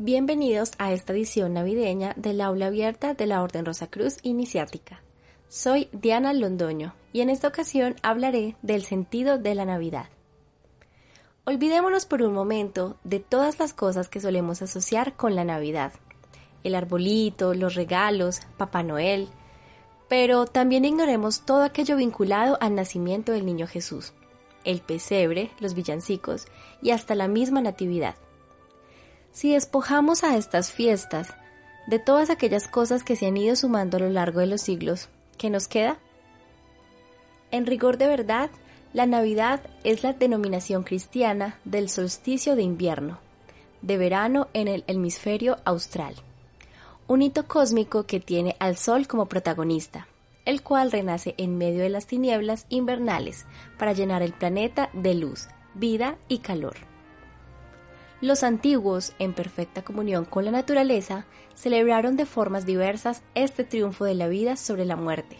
Bienvenidos a esta edición navideña del aula abierta de la Orden Rosacruz Iniciática. Soy Diana Londoño y en esta ocasión hablaré del sentido de la Navidad. Olvidémonos por un momento de todas las cosas que solemos asociar con la Navidad. El arbolito, los regalos, Papá Noel, pero también ignoremos todo aquello vinculado al nacimiento del niño Jesús, el pesebre, los villancicos y hasta la misma natividad. Si despojamos a estas fiestas de todas aquellas cosas que se han ido sumando a lo largo de los siglos, ¿qué nos queda? En rigor de verdad, la Navidad es la denominación cristiana del solsticio de invierno, de verano en el hemisferio austral. Un hito cósmico que tiene al Sol como protagonista, el cual renace en medio de las tinieblas invernales para llenar el planeta de luz, vida y calor. Los antiguos, en perfecta comunión con la naturaleza, celebraron de formas diversas este triunfo de la vida sobre la muerte,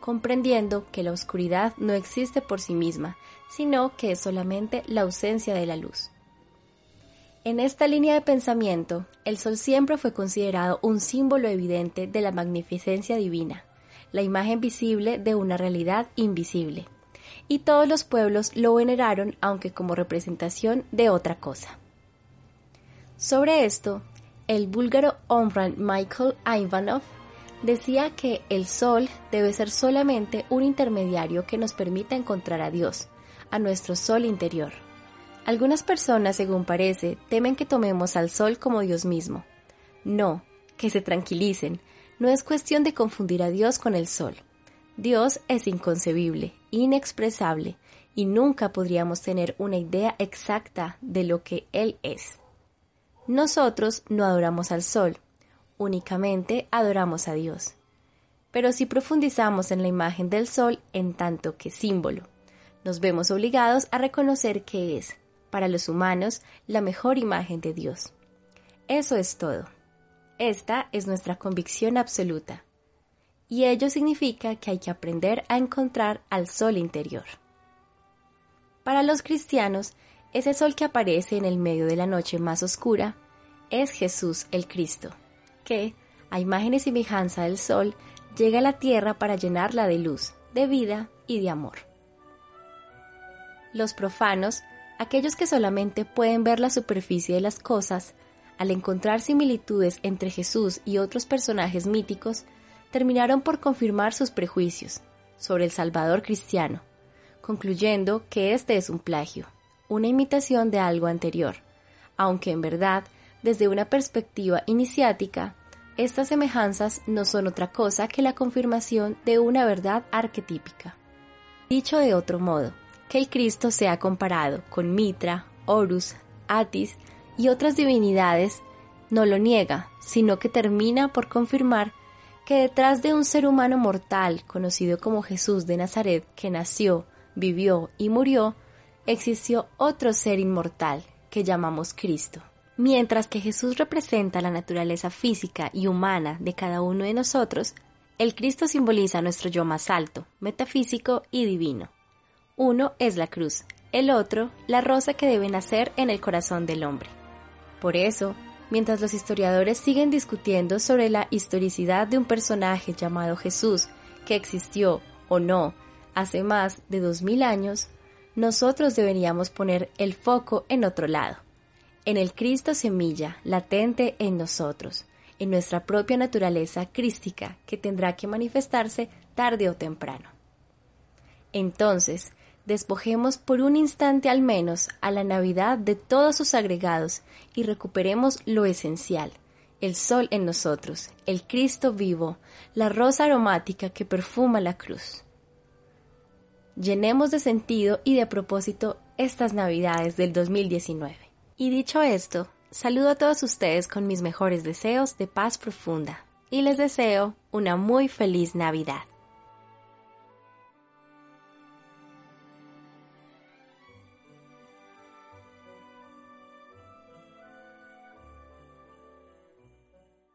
comprendiendo que la oscuridad no existe por sí misma, sino que es solamente la ausencia de la luz. En esta línea de pensamiento, el sol siempre fue considerado un símbolo evidente de la magnificencia divina, la imagen visible de una realidad invisible, y todos los pueblos lo veneraron aunque como representación de otra cosa. Sobre esto, el búlgaro Omran Michael Ivanov decía que el sol debe ser solamente un intermediario que nos permita encontrar a Dios, a nuestro sol interior. Algunas personas, según parece, temen que tomemos al sol como Dios mismo. No, que se tranquilicen, no es cuestión de confundir a Dios con el sol. Dios es inconcebible, inexpresable, y nunca podríamos tener una idea exacta de lo que Él es. Nosotros no adoramos al sol, únicamente adoramos a Dios. Pero si profundizamos en la imagen del sol en tanto que símbolo, nos vemos obligados a reconocer que es, para los humanos, la mejor imagen de Dios. Eso es todo. Esta es nuestra convicción absoluta. Y ello significa que hay que aprender a encontrar al sol interior. Para los cristianos, ese sol que aparece en el medio de la noche más oscura es Jesús el Cristo, que, a imagen y semejanza del sol, llega a la tierra para llenarla de luz, de vida y de amor. Los profanos, aquellos que solamente pueden ver la superficie de las cosas, al encontrar similitudes entre Jesús y otros personajes míticos, terminaron por confirmar sus prejuicios sobre el Salvador cristiano, concluyendo que este es un plagio, una imitación de algo anterior, aunque en verdad, desde una perspectiva iniciática, estas semejanzas no son otra cosa que la confirmación de una verdad arquetípica. Dicho de otro modo, que el Cristo sea comparado con Mitra, Horus, Atis y otras divinidades no lo niega, sino que termina por confirmar que detrás de un ser humano mortal conocido como Jesús de Nazaret que nació, vivió y murió, existió otro ser inmortal que llamamos Cristo. Mientras que Jesús representa la naturaleza física y humana de cada uno de nosotros, el Cristo simboliza nuestro yo más alto, metafísico y divino. Uno es la cruz, el otro la rosa que debe nacer en el corazón del hombre. Por eso, mientras los historiadores siguen discutiendo sobre la historicidad de un personaje llamado Jesús, que existió o no hace más de dos mil años, nosotros deberíamos poner el foco en otro lado, en el Cristo semilla latente en nosotros, en nuestra propia naturaleza crística que tendrá que manifestarse tarde o temprano. Entonces, despojemos por un instante al menos a la Navidad de todos sus agregados y recuperemos lo esencial, el sol en nosotros, el Cristo vivo, la rosa aromática que perfuma la cruz. Llenemos de sentido y de propósito estas Navidades del 2019. Y dicho esto, saludo a todos ustedes con mis mejores deseos de paz profunda y les deseo una muy feliz Navidad.